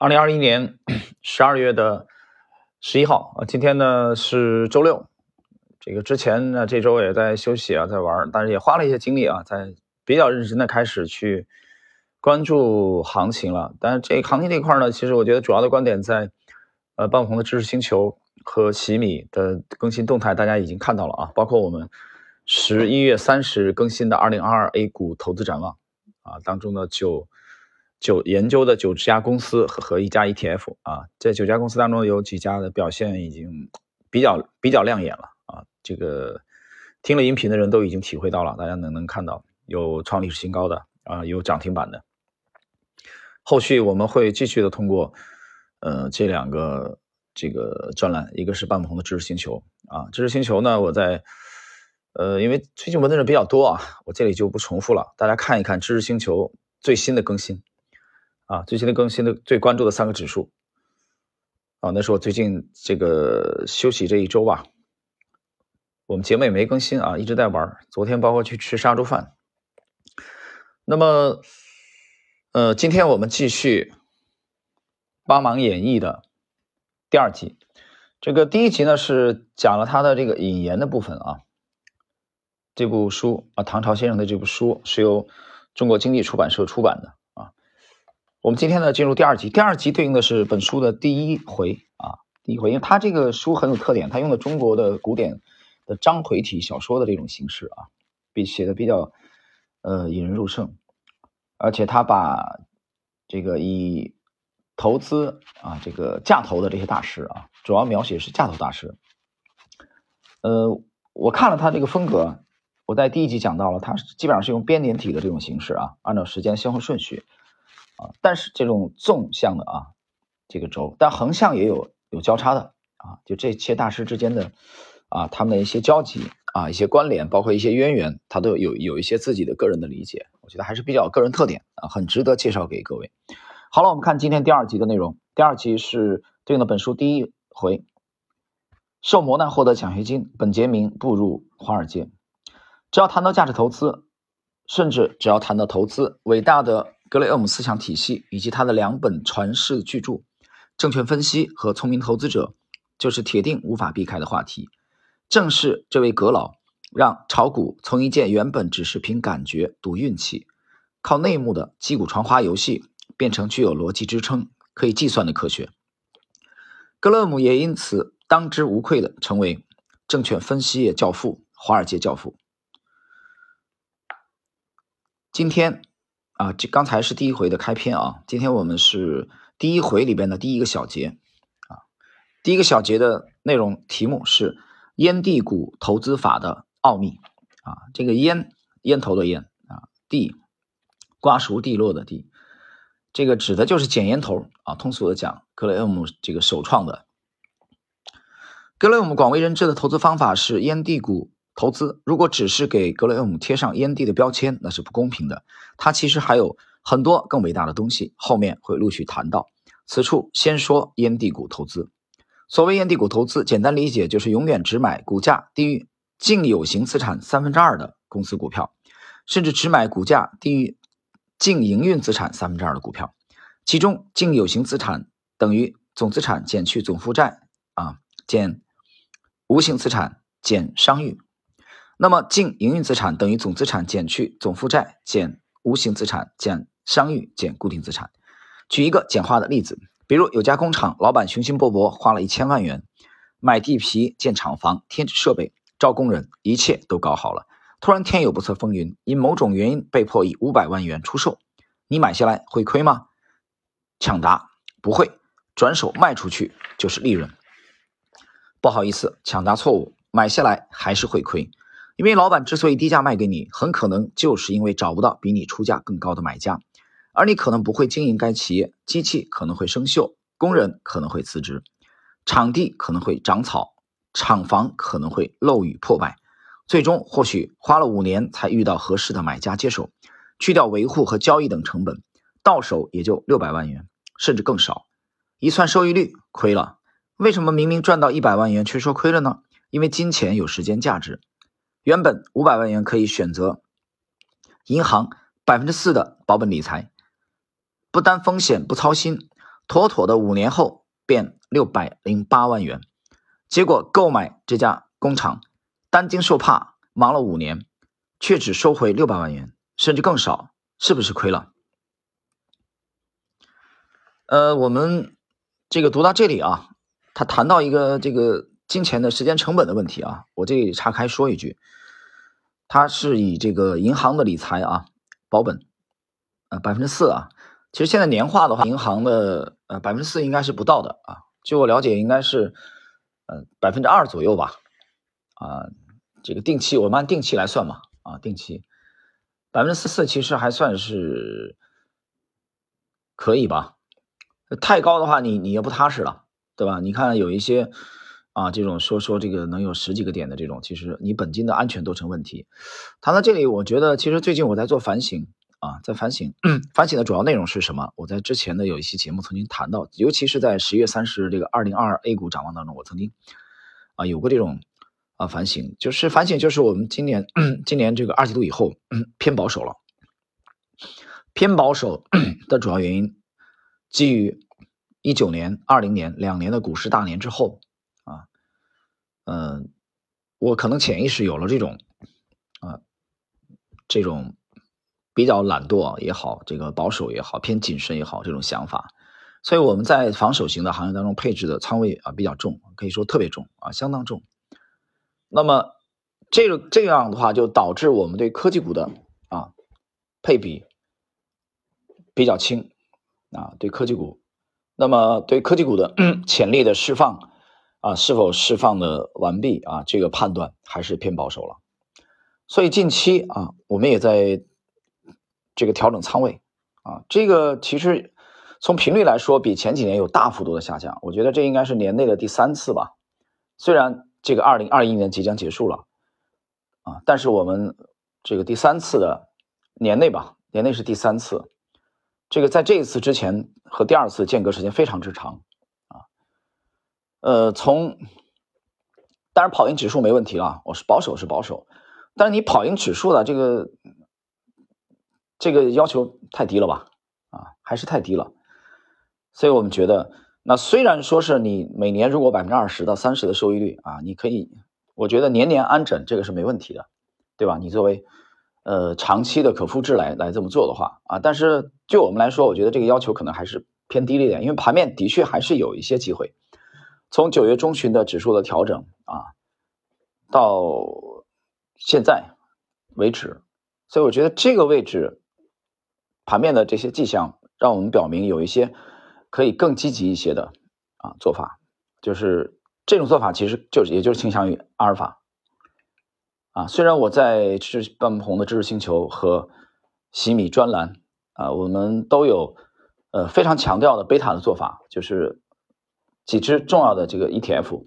二零二一年 十二月的十一号啊，今天呢是周六。这个之前呢，这周也在休息啊，在玩，但是也花了一些精力啊，在比较认真的开始去关注行情了。但是这行情这块呢，其实我觉得主要的观点在呃，半红的知识星球和喜米的更新动态，大家已经看到了啊，包括我们十一月三十日更新的二零二二 A 股投资展望啊当中呢，就。九研究的九家公司和和一家 ETF 啊，这九家公司当中有几家的表现已经比较比较亮眼了啊。这个听了音频的人都已经体会到了，大家能能看到有创历史新高的啊，有涨停板的。后续我们会继续的通过呃这两个这个专栏，一个是半不同的知识星球啊，知识星球呢，我在呃因为最近问的人比较多啊，我这里就不重复了，大家看一看知识星球最新的更新。啊，最新的更新的最关注的三个指数，啊，那是我最近这个休息这一周吧，我们节目也没更新啊，一直在玩。昨天包括去吃杀猪饭。那么，呃，今天我们继续帮忙演绎的第二集。这个第一集呢是讲了他的这个引言的部分啊。这部书啊，唐朝先生的这部书是由中国经济出版社出版的。我们今天呢进入第二集，第二集对应的是本书的第一回啊，第一回，因为它这个书很有特点，它用的中国的古典的章回体小说的这种形式啊，比写的比较呃引人入胜，而且他把这个以投资啊这个价投的这些大师啊，主要描写是价投大师，呃，我看了他这个风格，我在第一集讲到了，他基本上是用编年体的这种形式啊，按照时间先后顺序。啊，但是这种纵向的啊，这个轴，但横向也有有交叉的啊，就这些大师之间的啊，他们的一些交集啊，一些关联，包括一些渊源，他都有有一些自己的个人的理解，我觉得还是比较个人特点啊，很值得介绍给各位。好了，我们看今天第二集的内容，第二集是对应的本书第一回，受磨难获得奖学金，本杰明步入华尔街。只要谈到价值投资，甚至只要谈到投资，伟大的。格雷厄姆思想体系以及他的两本传世巨著《证券分析》和《聪明投资者》，就是铁定无法避开的话题。正是这位阁老，让炒股从一件原本只是凭感觉、赌运气、靠内幕的击鼓传花游戏，变成具有逻辑支撑、可以计算的科学。格雷厄姆也因此当之无愧的成为证券分析业教父、华尔街教父。今天。啊，这刚才是第一回的开篇啊。今天我们是第一回里边的第一个小节啊。第一个小节的内容题目是“烟蒂股投资法的奥秘”啊。这个烟，烟头的烟啊，蒂，瓜熟蒂落的蒂，这个指的就是捡烟头啊。通俗的讲，格雷厄姆这个首创的，格雷厄姆广为人知的投资方法是烟蒂股。投资如果只是给格雷厄姆贴上烟蒂的标签，那是不公平的。他其实还有很多更伟大的东西，后面会陆续谈到。此处先说烟蒂股投资。所谓烟蒂股投资，简单理解就是永远只买股价低于净有形资产三分之二的公司股票，甚至只买股价低于净营运资产三分之二的股票。其中净有形资产等于总资产减去总负债啊，减无形资产减商誉。那么净营运资产等于总资产减去总负债减无形资产减商誉减固定资产。举一个简化的例子，比如有家工厂，老板雄心勃勃，花了一千万元买地皮、建厂房、添置设备、招工人，一切都搞好了。突然天有不测风云，因某种原因被迫以五百万元出售，你买下来会亏吗？抢答：不会，转手卖出去就是利润。不好意思，抢答错误，买下来还是会亏。因为老板之所以低价卖给你，很可能就是因为找不到比你出价更高的买家，而你可能不会经营该企业，机器可能会生锈，工人可能会辞职，场地可能会长草，厂房可能会漏雨破败，最终或许花了五年才遇到合适的买家接手，去掉维护和交易等成本，到手也就六百万元，甚至更少。一算收益率，亏了。为什么明明赚到一百万元却说亏了呢？因为金钱有时间价值。原本五百万元可以选择银行百分之四的保本理财，不担风险不操心，妥妥的五年后变六百零八万元。结果购买这家工厂，担惊受怕，忙了五年，却只收回六百万元，甚至更少，是不是亏了？呃，我们这个读到这里啊，他谈到一个这个金钱的时间成本的问题啊，我这里岔开说一句，它是以这个银行的理财啊保本，呃百分之四啊，其实现在年化的话，银行的呃百分之四应该是不到的啊，据我了解应该是。呃，百分之二左右吧，啊，这个定期我们按定期来算嘛，啊，定期百分之四四其实还算是可以吧，太高的话你你也不踏实了，对吧？你看有一些啊这种说说这个能有十几个点的这种，其实你本金的安全都成问题。谈到这里，我觉得其实最近我在做反省啊，在反省，反省的主要内容是什么？我在之前的有一期节目曾经谈到，尤其是在十月三十日这个二零二二 A 股展望当中，我曾经啊有过这种啊反省，就是反省就是我们今年 今年这个二季度以后偏保守了，偏保守 的主要原因基于一九年、二零年两年的股市大年之后，嗯，我可能潜意识有了这种啊这种。比较懒惰也好，这个保守也好，偏谨慎也好，这种想法，所以我们在防守型的行业当中配置的仓位啊比较重，可以说特别重啊，相当重。那么这个这样的话，就导致我们对科技股的啊配比比较轻啊，对科技股，那么对科技股的 潜力的释放啊，是否释放的完毕啊，这个判断还是偏保守了。所以近期啊，我们也在。这个调整仓位啊，这个其实从频率来说，比前几年有大幅度的下降。我觉得这应该是年内的第三次吧。虽然这个二零二一年即将结束了啊，但是我们这个第三次的年内吧，年内是第三次。这个在这一次之前和第二次间隔时间非常之长。呃，从当然跑赢指数没问题了，我是保守是保守，但是你跑赢指数的这个。这个要求太低了吧？啊，还是太低了。所以我们觉得，那虽然说是你每年如果百分之二十到三十的收益率啊，你可以，我觉得年年安枕这个是没问题的，对吧？你作为呃长期的可复制来来这么做的话啊，但是就我们来说，我觉得这个要求可能还是偏低了一点，因为盘面的确还是有一些机会。从九月中旬的指数的调整啊，到现在为止，所以我觉得这个位置。盘面的这些迹象，让我们表明有一些可以更积极一些的啊做法，就是这种做法其实就是也就是倾向于阿尔法啊。虽然我在知半红的知识星球和洗米专栏啊，我们都有呃非常强调的贝塔的做法，就是几只重要的这个 ETF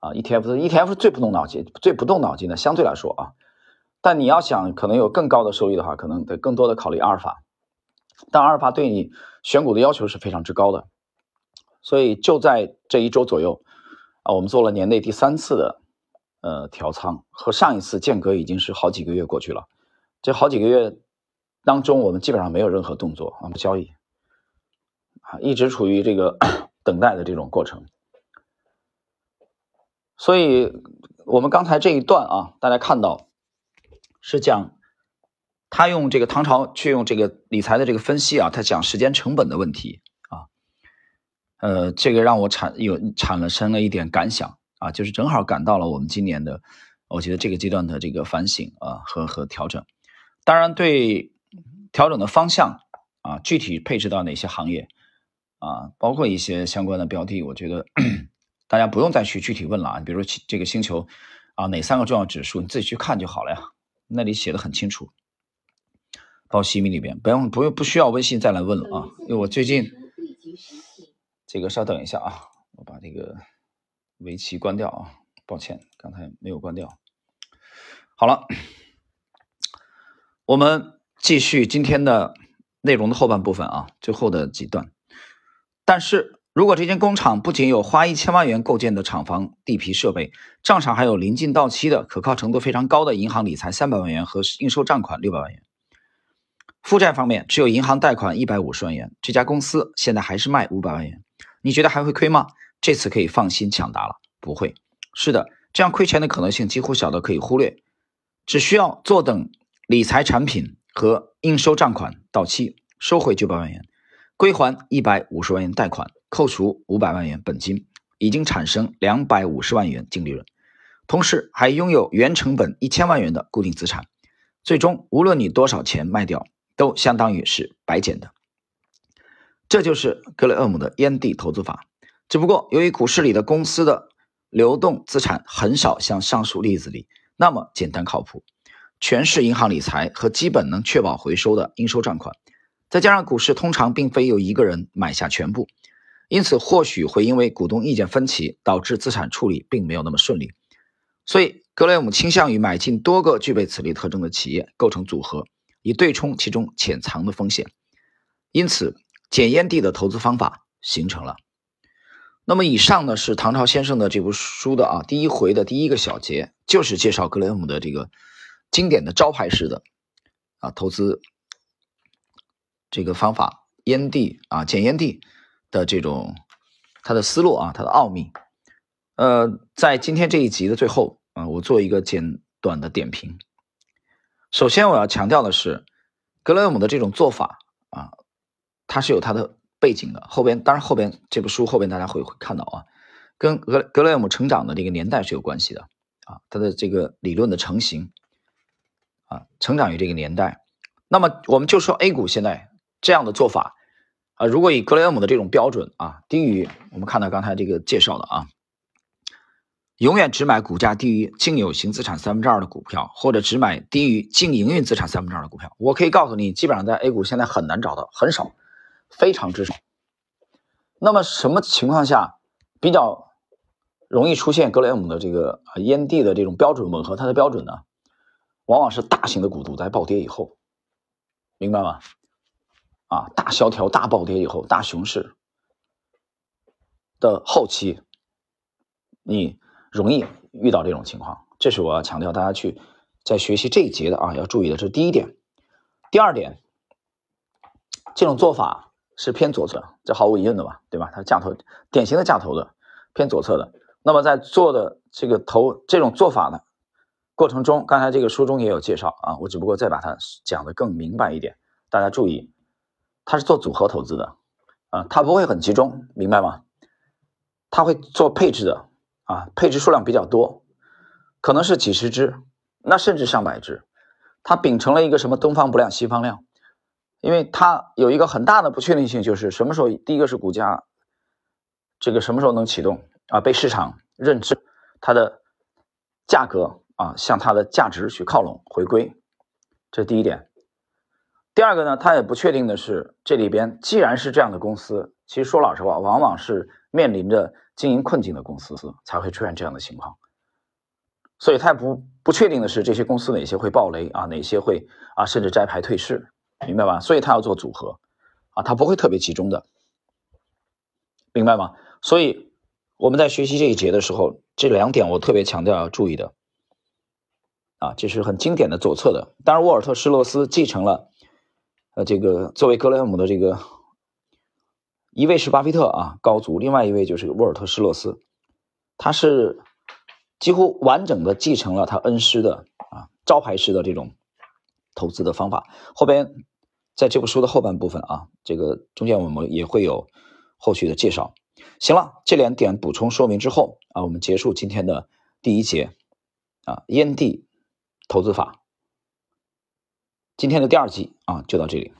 啊，ETF 的 ETF 最不动脑筋，最不动脑筋的相对来说啊，但你要想可能有更高的收益的话，可能得更多的考虑阿尔法。但阿尔法对你选股的要求是非常之高的，所以就在这一周左右啊，我们做了年内第三次的呃调仓，和上一次间隔已经是好几个月过去了。这好几个月当中，我们基本上没有任何动作啊，交易啊，一直处于这个等待的这种过程。所以，我们刚才这一段啊，大家看到是讲。他用这个唐朝去用这个理财的这个分析啊，他讲时间成本的问题啊，呃，这个让我产有产了生了一点感想啊，就是正好赶到了我们今年的，我觉得这个阶段的这个反省啊和和调整，当然对调整的方向啊，具体配置到哪些行业啊，包括一些相关的标的，我觉得 大家不用再去具体问了啊，比如说这个星球啊哪三个重要指数，你自己去看就好了呀，那里写的很清楚。到西米里边，不用不用不需要微信再来问了啊！因为我最近这个稍等一下啊，我把这个围棋关掉啊，抱歉，刚才没有关掉。好了，我们继续今天的内容的后半部分啊，最后的几段。但是如果这间工厂不仅有花一千万元构建的厂房、地皮、设备，账上还有临近到期的可靠程度非常高的银行理财三百万元和应收账款六百万元。负债方面只有银行贷款一百五十万元，这家公司现在还是卖五百万元，你觉得还会亏吗？这次可以放心抢答了，不会。是的，这样亏钱的可能性几乎小的可以忽略，只需要坐等理财产品和应收账款到期，收回九百万元，归还一百五十万元贷款，扣除五百万元本金，已经产生两百五十万元净利润，同时还拥有原成本一千万元的固定资产，最终无论你多少钱卖掉。都相当于是白捡的，这就是格雷厄姆的烟蒂投资法。只不过由于股市里的公司的流动资产很少像上述例子里那么简单靠谱，全是银行理财和基本能确保回收的应收账款，再加上股市通常并非由一个人买下全部，因此或许会因为股东意见分歧导致资产处理并没有那么顺利。所以格雷厄姆倾向于买进多个具备此类特征的企业构成组合。以对冲其中潜藏的风险，因此检验地的投资方法形成了。那么以上呢是唐朝先生的这部书的啊第一回的第一个小节，就是介绍格雷厄姆的这个经典的招牌式的啊投资这个方法，烟蒂啊捡烟蒂的这种他的思路啊他的奥秘。呃，在今天这一集的最后啊，我做一个简短的点评。首先，我要强调的是，格雷厄姆的这种做法啊，它是有它的背景的。后边，当然后边这部书后边大家会会看到啊，跟格格雷厄姆成长的这个年代是有关系的啊，他的这个理论的成型啊，成长于这个年代。那么，我们就说 A 股现在这样的做法啊，如果以格雷厄姆的这种标准啊，低于我们看到刚才这个介绍的啊。永远只买股价低于净有形资产三分之二的股票，或者只买低于净营运资产三分之二的股票。我可以告诉你，基本上在 A 股现在很难找到，很少，非常之少。那么什么情况下比较容易出现格雷厄姆的这个烟蒂的这种标准吻合它的标准呢？往往是大型的股度在暴跌以后，明白吗？啊，大萧条、大暴跌以后，大熊市的后期，你。容易遇到这种情况，这是我要强调大家去在学习这一节的啊要注意的，这是第一点。第二点，这种做法是偏左侧，这毫无疑问的吧，对吧？它架头典型的架头的偏左侧的。那么在做的这个投这种做法的过程中，刚才这个书中也有介绍啊，我只不过再把它讲的更明白一点。大家注意，它是做组合投资的啊，它不会很集中，明白吗？它会做配置的。啊，配置数量比较多，可能是几十只，那甚至上百只。它秉承了一个什么东方不亮西方亮，因为它有一个很大的不确定性，就是什么时候第一个是股价，这个什么时候能启动啊？被市场认知它的价格啊，向它的价值去靠拢回归，这是第一点。第二个呢，他也不确定的是，这里边既然是这样的公司，其实说老实话，往往是面临着。经营困境的公司才会出现这样的情况，所以他也不不确定的是这些公司哪些会爆雷啊，哪些会啊甚至摘牌退市，明白吧？所以他要做组合啊，他不会特别集中的，明白吗？所以我们在学习这一节的时候，这两点我特别强调要注意的啊，这是很经典的左侧的。当然，沃尔特施洛斯继承了呃这个作为格雷厄姆的这个。一位是巴菲特啊，高足；另外一位就是沃尔特施洛斯，他是几乎完整的继承了他恩师的啊招牌式的这种投资的方法。后边在这部书的后半部分啊，这个中间我们也会有后续的介绍。行了，这两点补充说明之后啊，我们结束今天的第一节啊烟蒂投资法。今天的第二集啊，就到这里。